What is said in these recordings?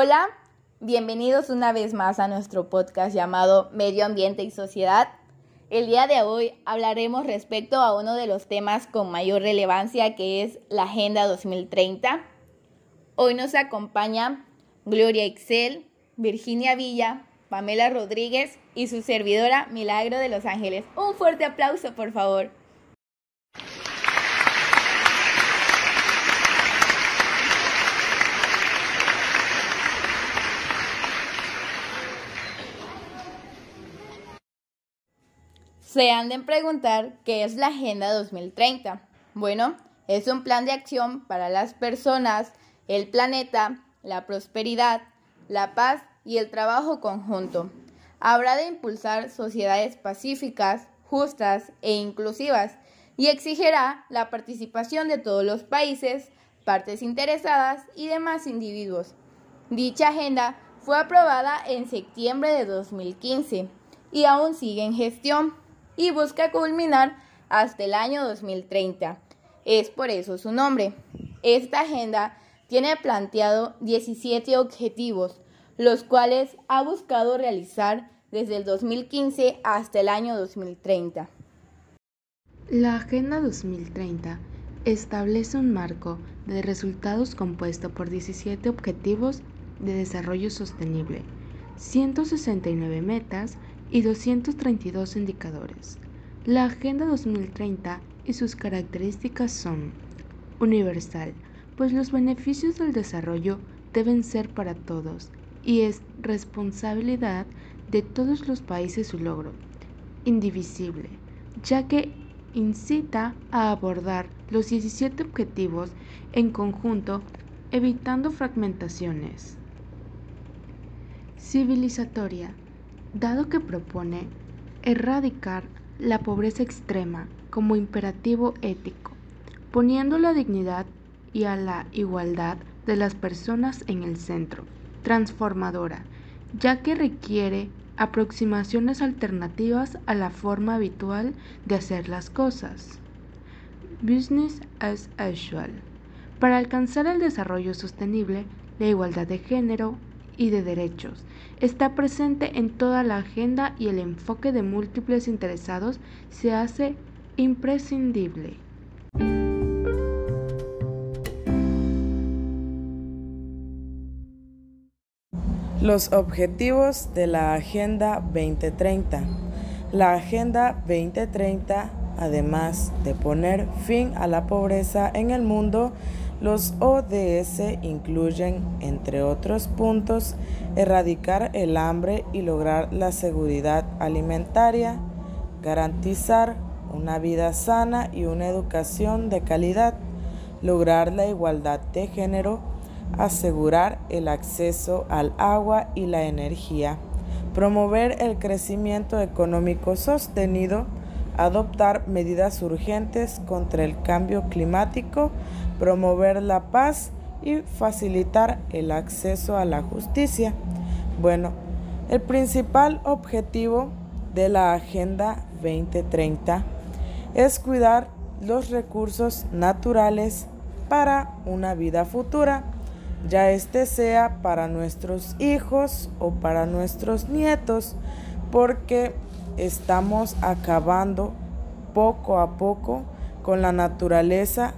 Hola, bienvenidos una vez más a nuestro podcast llamado Medio Ambiente y Sociedad. El día de hoy hablaremos respecto a uno de los temas con mayor relevancia que es la Agenda 2030. Hoy nos acompaña Gloria Excel, Virginia Villa, Pamela Rodríguez y su servidora Milagro de Los Ángeles. Un fuerte aplauso, por favor. Se han de preguntar qué es la Agenda 2030. Bueno, es un plan de acción para las personas, el planeta, la prosperidad, la paz y el trabajo conjunto. Habrá de impulsar sociedades pacíficas, justas e inclusivas y exigirá la participación de todos los países, partes interesadas y demás individuos. Dicha agenda fue aprobada en septiembre de 2015 y aún sigue en gestión y busca culminar hasta el año 2030. Es por eso su nombre. Esta agenda tiene planteado 17 objetivos, los cuales ha buscado realizar desde el 2015 hasta el año 2030. La Agenda 2030 establece un marco de resultados compuesto por 17 objetivos de desarrollo sostenible, 169 metas y 232 indicadores. La Agenda 2030 y sus características son universal, pues los beneficios del desarrollo deben ser para todos y es responsabilidad de todos los países su logro. Indivisible, ya que incita a abordar los 17 objetivos en conjunto, evitando fragmentaciones. Civilizatoria, dado que propone erradicar la pobreza extrema como imperativo ético, poniendo la dignidad y a la igualdad de las personas en el centro, transformadora, ya que requiere aproximaciones alternativas a la forma habitual de hacer las cosas. Business as usual. Para alcanzar el desarrollo sostenible, la igualdad de género, y de derechos. Está presente en toda la agenda y el enfoque de múltiples interesados se hace imprescindible. Los objetivos de la Agenda 2030. La Agenda 2030, además de poner fin a la pobreza en el mundo, los ODS incluyen, entre otros puntos, erradicar el hambre y lograr la seguridad alimentaria, garantizar una vida sana y una educación de calidad, lograr la igualdad de género, asegurar el acceso al agua y la energía, promover el crecimiento económico sostenido, adoptar medidas urgentes contra el cambio climático, promover la paz y facilitar el acceso a la justicia. Bueno, el principal objetivo de la Agenda 2030 es cuidar los recursos naturales para una vida futura, ya este sea para nuestros hijos o para nuestros nietos, porque estamos acabando poco a poco con la naturaleza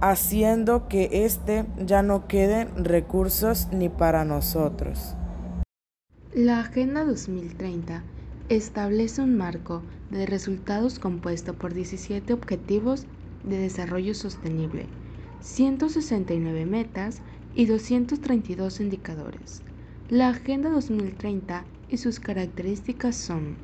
haciendo que éste ya no queden recursos ni para nosotros. La Agenda 2030 establece un marco de resultados compuesto por 17 objetivos de desarrollo sostenible, 169 metas y 232 indicadores. La Agenda 2030 y sus características son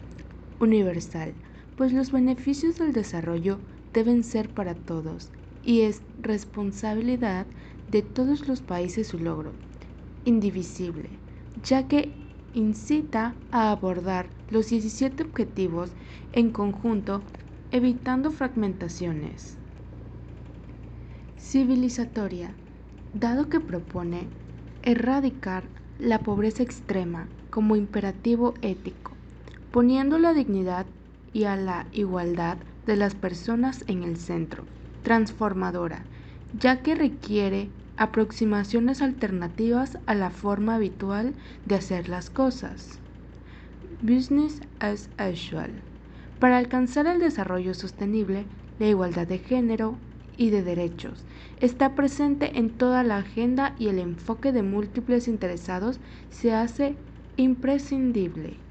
universal, pues los beneficios del desarrollo deben ser para todos y es responsabilidad de todos los países su logro, indivisible, ya que incita a abordar los 17 objetivos en conjunto, evitando fragmentaciones. Civilizatoria, dado que propone erradicar la pobreza extrema como imperativo ético, poniendo la dignidad y a la igualdad de las personas en el centro transformadora, ya que requiere aproximaciones alternativas a la forma habitual de hacer las cosas. Business as usual. Para alcanzar el desarrollo sostenible, la igualdad de género y de derechos está presente en toda la agenda y el enfoque de múltiples interesados se hace imprescindible.